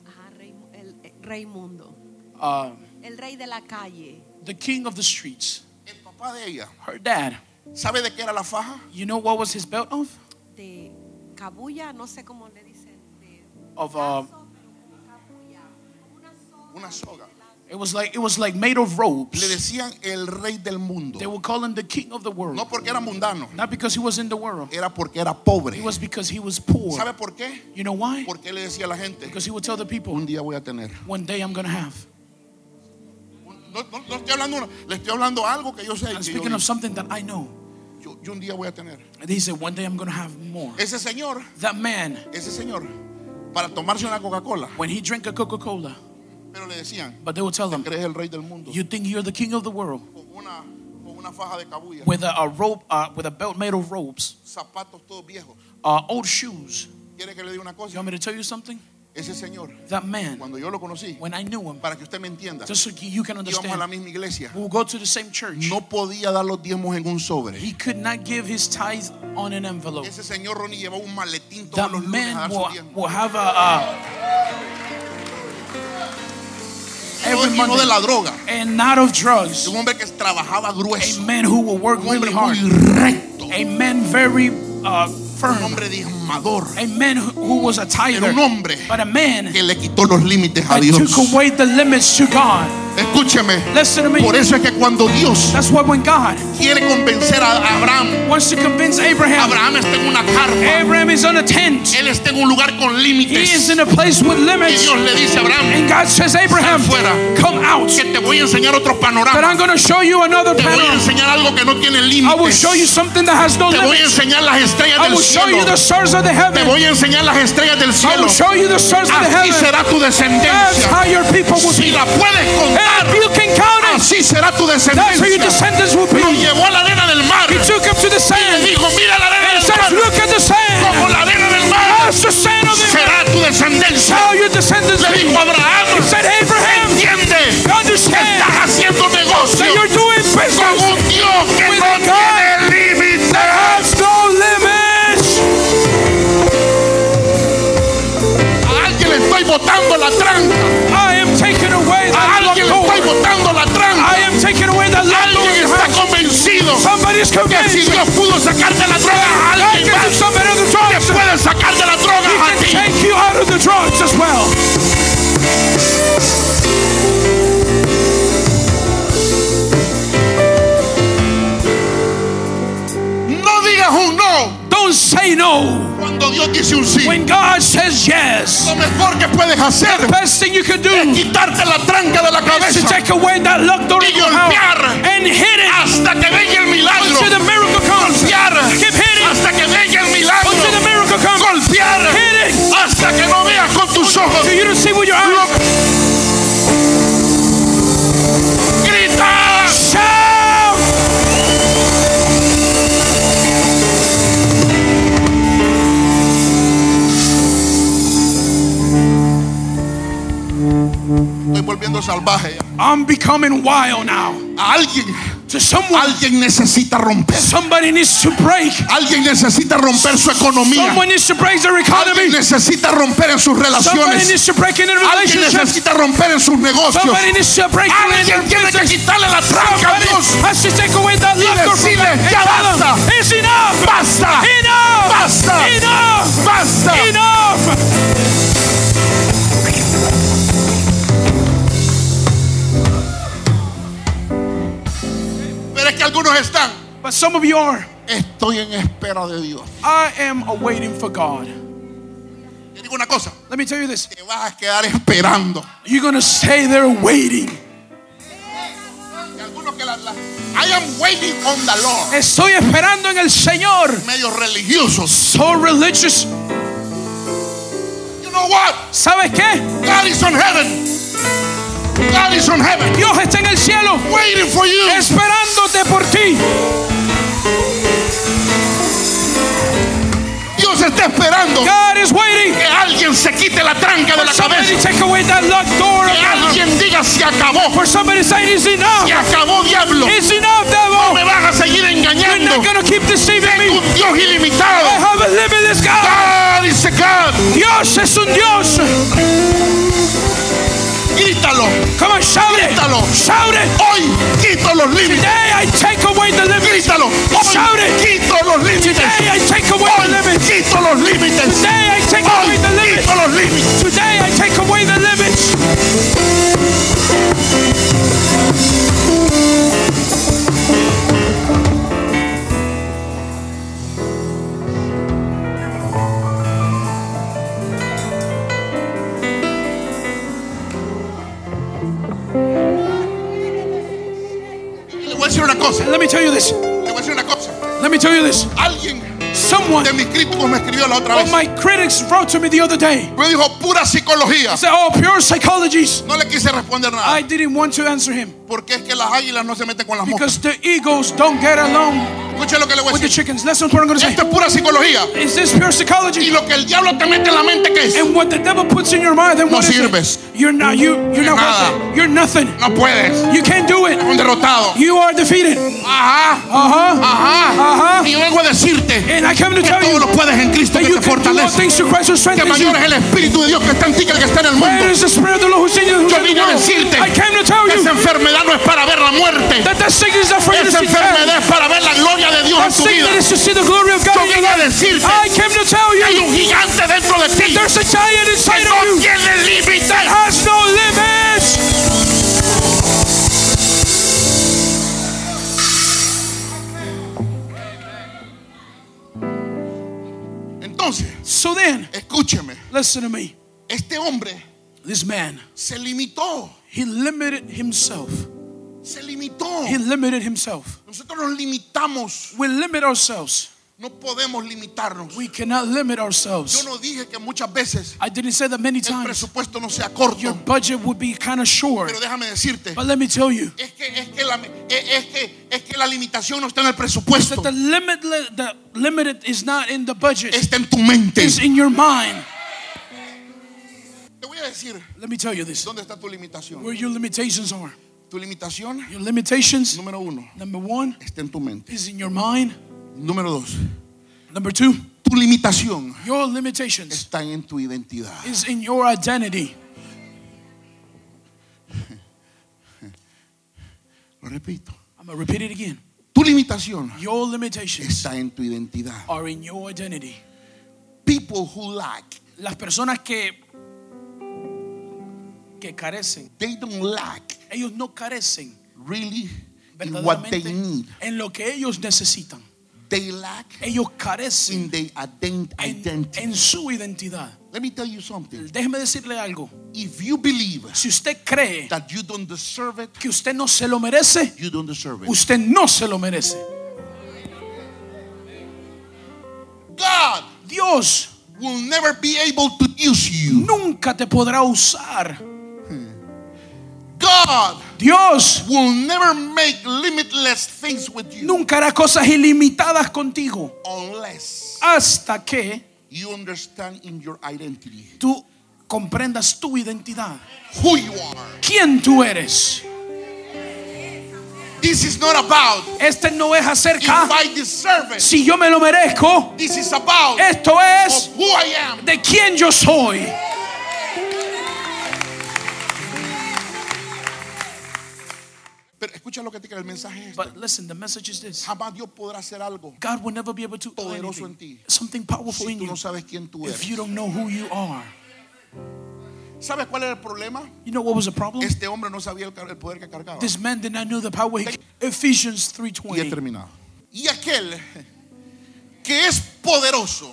Ajá, rey, el, eh, Raimundo, Uh, el rey de la calle. the king of the streets, El papá de ella, her dad. ¿sabe de qué era la faja? You know what was his belt of? de cabulla, no sé cómo le dicen. De Of como cabulla, una soga. It was like it was like made of Le ropes. decían el rey del mundo. They would call him the king of the world, No porque era mundano, not because he was in the world. era porque era pobre. It was because he was poor. ¿Sabe por qué? You know why? Porque le decía a la gente, Because he would tell the people, un día voy a tener. one day I'm gonna have. No, no- no estoy hablando, le estoy hablando algo que yo sé. I'm que speaking yo, of something that I know. Yo- un día voy a tener. And he said, one day I'm gonna have more. Ese señor, That man, ese señor, para tomarse una Coca-Cola, when he drank a Coca-Cola, pero le decían, but they would tell him, crees el rey del mundo. you think you're the king of the world Con una, con una faja de cabulla, with a, a rope, uh, with a belt made of ropes, zapatos todos viejos. uh, old shoes. ¿Quiere que le diga una You want me to tell you something? Ese señor, That man, cuando yo lo conocí, when I knew him, para que usted me entienda, just so you can íbamos a la understand, misma iglesia. we'll go to the same church. No podía dar los diezmos en un sobre. He could not give his tithe on an envelope. Ese señor Ronnie llevaba un maletín todos That los lunes a man dar will, su will have a, uh, every y no de la droga. and not of drugs. Un hombre que trabajaba A man who will work Un hombre really hard. muy recto. A man very uh, Un hombre diezmador. A man who was a tither. un hombre But a man que le quitó los límites a Dios. took away the limits to God. Escúcheme. Listen to me. Por eso es que cuando Dios quiere convencer a Abraham, wants to convince Abraham, Abraham está en una carpa. Él está en un lugar con He límites. is in a place with Y. Dios le dice a Abraham, And God says, Abraham, fuera. come out. que te voy a enseñar otro That I'm panorama. going to show you another Te voy a panorama. enseñar algo que no tiene I will límites. show you something that has no Te voy a enseñar las estrellas I del will show you cielo. the stars of the Te heaven. voy a enseñar las estrellas del I cielo. will show you the stars of the Así heaven. será tu That's descendencia. how your people will Si be. la puedes contar, You can count it, así será tu that's how your descendencia. descendants will be. Lo llevó a la arena del mar. He took him to the Le sand. dijo, mira la arena del mar. look at the Como sand. la arena del mar the sand of the será tu descendencia. how your descendants Le dijo Abraham, He said, Abraham, entiende understand estás haciendo negocio that you're doing con business un Dios que no tiene I si Dios pudo sacar de la droga a alguien más, sacar de la droga a ti. Take you out of the drugs as well. No digas un no. Don't say no. Dios dice un sí, when God says yes, lo mejor que puedes hacer the best thing you can do es quitarte la tranca de la cabeza to take away that y golpear hasta que venga el milagro. Until miracle comes. Golpear Keep hasta que venga el milagro. Until miracle comes. Golpear hasta que no veas con tus ojos. Volviendo salvaje. I'm becoming wild now. A alguien, To someone, alguien necesita romper. somebody needs to break. Alguien necesita romper su economía. Someone needs to break their economy. Alguien necesita romper en sus Somebody relaciones. needs to break in their Alguien relationships. necesita romper en sus negocios. Somebody needs to break in their Alguien tiene que quitarle la tranca a Somebody Dios. has to take away that Y locked door from decirle, "Ya basta. It's enough. Basta. Enough. Basta. Enough. Basta. Enough. Algunos están. But some of you are. Estoy en espera de Dios. I am awaiting for God. Te digo una cosa. Let me tell you this. Te vas a quedar esperando. You're going to stay there waiting. Y algunos que la, la- I am waiting on the Lord. Estoy esperando en el Señor. Medios religiosos. So religious. You know what? ¿Sabes qué? God is on heaven. God is on heaven. Dios está en el cielo Waiting for you. esperándote por ti. Dios está esperando God is waiting. que alguien se quite la tranca de la cabeza. take away that locked door. Que alguien diga se acabó. For somebody saying it's enough. Se acabó diablo. It's enough, No me devil. van a seguir You're engañando. not going to keep deceiving Tengo me. un Dios I ilimitado. have a limitless God. God is a God. Dios es un Dios. Grítalo. Come on, shout it. Shout it. Hoy quito los límites. Today I take away the limits. Grítalo. Hoy Shout it. quito los límites. Today I take away the limits. quito los límites. Today I take Hoy away the limits. quito los límites. Today I take away the limits. Le voy a decir una cosa. Let me tell you this. Le voy a decir una cosa. Let me tell you this. Alguien Someone de mis críticos me escribió la otra vez. my critics wrote to me the other day. Me dijo pura psicología. He said, Oh, pure psychologies. No le quise responder nada. I didn't want to answer him Porque es que las águilas no se meten con las moscas. because the eagles don't get along Lo que le voy a with the decir. chickens. That's what I'm going to say. Esto es pura psicología. Is this pure Y psychology? lo que el diablo te mete en la mente, ¿qué es? And what the devil puts in your mind, then No what is sirves. it? You're not you. You're not Nada. worth it. You're nothing. No puedes. You can't do it. Un derrotado. You are defeated. Ajá. Uh huh. Ajá. Ajá. Y yo vengo a decirte And I come to que tell todo you lo puedes en Cristo that que you te can do all fortalece. things through Christ who Que strengthens you. mayor es el Espíritu de Dios que está en ti que el que está en el mundo. is the Spirit of the Lord who's in you. Who's Yo in the vine a world. decirte I came to tell que you esa enfermedad no es para ver la muerte. that that sickness is not for you to Esa see death. enfermedad es para ver la gloria de Dios en tu vida. is to see the glory of God Yo vine a decirte I came to tell que hay you un gigante dentro de ti there's a giant que inside no of you tiene límites. no limits. Entonces, So then, escúcheme. listen to me. Este hombre This man, se limitó. he limited himself. Se limitó. He limited himself. Nosotros nos limitamos. We limit ourselves. No podemos limitarnos. We cannot limit Yo ourselves. no dije que muchas veces I didn't say that many el times. presupuesto no sea corto. Your budget would be kind of short. Pero déjame decirte, But let me tell you es que, es, que la, es que, es que la limitación no está en el presupuesto, that the limit, the limited is not in the budget. está en tu mente. It's in your mind. Te voy a decir Let me tell you this. dónde está tu limitación. Where your limitations are. Tu limitación, Your limitations, número uno, number one, está en tu mente. is in your mind. Número dos, Number two, tu limitación your limitations está en tu identidad. is in your identity. Lo repito. I'm to repeat it again. Tu limitación Your limitations está en tu identidad. are in your identity. People who lack, Las personas que que carecen, they don't lack ellos no carecen really in what they need. en lo que ellos necesitan. They lack Ellos carecen in their ident- en, identity. en su identidad. Let me tell you something. Déjeme decirle algo. If you believe Si usted cree that you don't deserve it, que usted no se lo merece, you don't deserve it. usted no se lo merece. God Dios will never be able to use you. nunca te podrá usar. God Dios will never make limitless things with you nunca hará cosas ilimitadas contigo unless hasta que you understand in your identity tú comprendas tu identidad. who you are. ¿Quién tú eres? This is not about Este no es acerca si yo me lo merezco. This is about Esto es who I am. de quién yo soy. Pero escucha lo que te quiere el mensaje es este. But listen, the message is this. Jamás Dios podrá hacer algo God will never be able to do Poderoso en anything. ti. Something powerful si in tú you no sabes quién tú if you eres. don't know who you are. ¿Sabes cuál era el problema? You know what was the problem? Este hombre no sabía el, car- el poder que cargaba. This man did not know the power. He, Ephesians Y he 3:20. terminado. Y aquel que es poderoso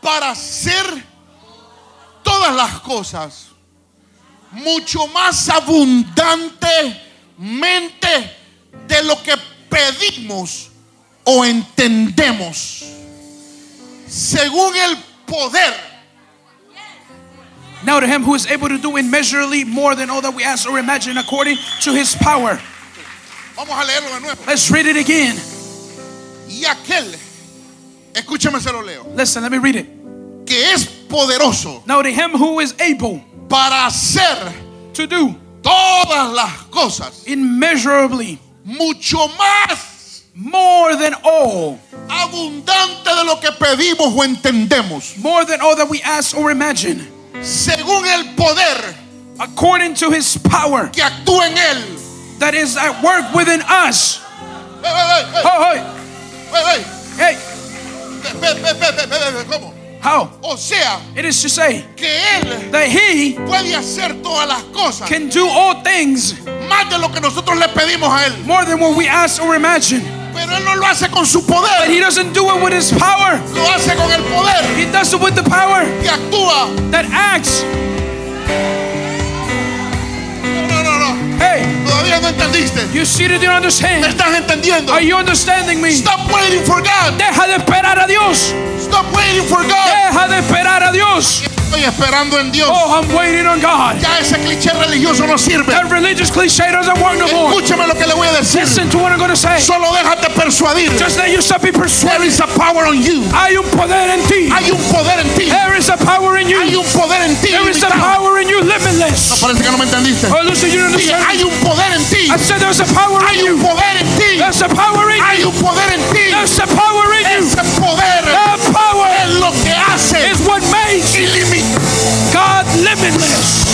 para hacer todas las cosas mucho más abundantemente de lo que pedimos o entendemos, según el poder Now to him who is able to do immeasurably more than all that we ask or imagine according to his power. Vamos a leerlo de nuevo. Let's read it again. Y aquel, escúchame se lo leo, Listen, let me read it. que es poderoso Now to him who is able para hacer to do todas las cosas, immeasurably, mucho más, more than all, abundante de lo que pedimos o entendemos, more than all that we ask or imagine, según el poder, according to His power, que actúa en él, that is at work within us. How? O sea, It is to say that he puede hacer todas las cosas can do all things más de lo que nosotros le pedimos a él, more than what we ask or imagine. pero él no lo hace con su But he doesn't do it with his power. lo hace con el poder He does it with the power que actúa. that acts. Todavía no entendiste. you see that you ¿Me understand? estás entendiendo? Are you understanding me? Stop waiting for God. Deja de esperar a Dios. Stop waiting for God. Deja de esperar a Dios. Estoy esperando en Dios. Oh, I'm waiting on God. Ya ese cliché religioso no sirve. That religious cliche doesn't work no more. Escúchame lo que le voy a decir. Listen to what I'm going to say. Solo déjate persuadir. Just let yourself be persuaded. is a power on you. Hay un poder en ti. Hay un poder en ti. There is a power in Hay you. un poder en ti. There is a power in you, limitless. Parece que no me entendiste. Oh, listen, you don't understand. hay un poder en ti. I said there's a power in Hay un you. poder en ti. There's a power in Hay you. un poder en ti. There's a power in you. Poder That power es lo que hace is what makes. God limitless.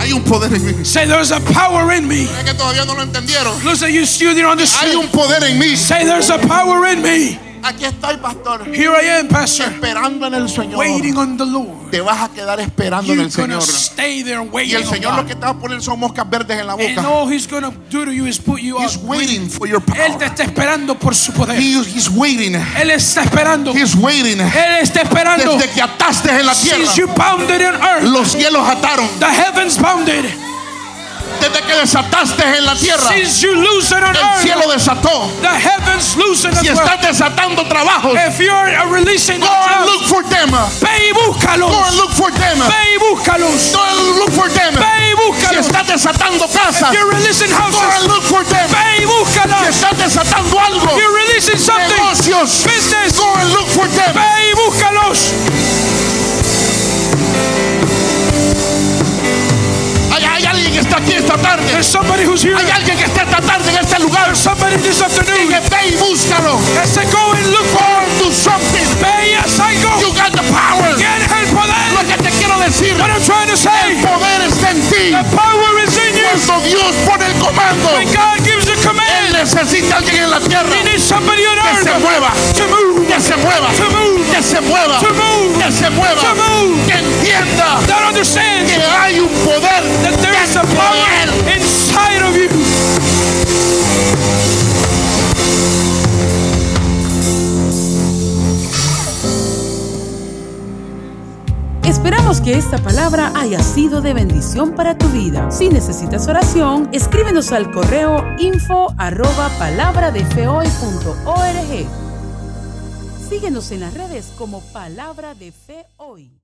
Hay un poder en mí. Say there's a power in me. Es que todavía no lo entendieron. Listen, you still didn't Hay understand. un poder en mí. Say there's a power in me. Aquí estoy, pastor. Here I am, Pastor, Esperando en el Señor. waiting on the Lord. Te vas a quedar esperando en el Señor. stay there Y el on Señor lo que te va a poner son moscas verdes en la And boca. all He's gonna do to you is put you He's out. waiting for your Él te está esperando por su poder. He- he's waiting. Él está esperando. He's waiting. Él está esperando. Desde que ataste en la tierra, Since you bounded in earth, los cielos ataron. the heavens bounded. Desde que desataste en la tierra, Since you loosened on el cielo earth, desató. the heavens loosened as Si well. estás desatando trabajos, If you're releasing go and look for them. Go ve y búscalos. and look for them. Go Ve y búscalos. and look for them. Ve y Si estás desatando casas, You're releasing go and houses. look for them. Ve y Si búscalos. estás desatando algo, You're releasing something. negocios, Business. go and look for them. Ve y búscalos. Aquí esta tarde. There's somebody who's here. Hay alguien que está esta tarde en este lugar. There's somebody this afternoon Que ve y búscalo. go and look Go for. something. Ve y algo. You got the power. El Lo que te quiero decir, What I'm trying to el say, poder está en ti. the power is in you. Cuando Dios pone el comando, When God gives the Él necesita alguien en la tierra que se mueva, que se mueva, que se mueva, que se mueva, que entienda que hay un poder dentro de él. Que esta palabra haya sido de bendición para tu vida. Si necesitas oración, escríbenos al correo info arroba palabradeFehoy.org. Síguenos en las redes como Palabra de Fe Hoy.